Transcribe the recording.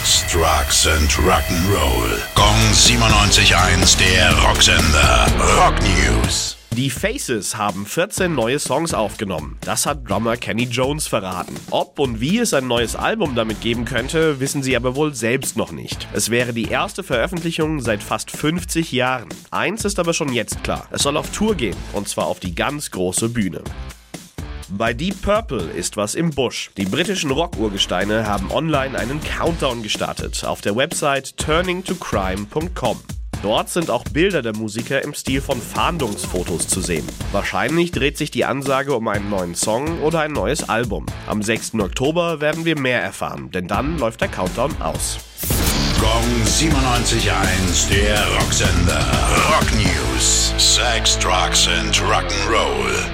Sex, Drugs and Rock'n'Roll. Gong 97.1, der Rocksender. Rock News. Die Faces haben 14 neue Songs aufgenommen. Das hat Drummer Kenny Jones verraten. Ob und wie es ein neues Album damit geben könnte, wissen sie aber wohl selbst noch nicht. Es wäre die erste Veröffentlichung seit fast 50 Jahren. Eins ist aber schon jetzt klar. Es soll auf Tour gehen, und zwar auf die ganz große Bühne. Bei Deep Purple ist was im Busch. Die britischen Rock-Urgesteine haben online einen Countdown gestartet auf der Website turningtocrime.com. Dort sind auch Bilder der Musiker im Stil von Fahndungsfotos zu sehen. Wahrscheinlich dreht sich die Ansage um einen neuen Song oder ein neues Album. Am 6. Oktober werden wir mehr erfahren, denn dann läuft der Countdown aus. Gong 97.1, der Rocksender. Rock News. Sex, Drugs and Rock'n'Roll.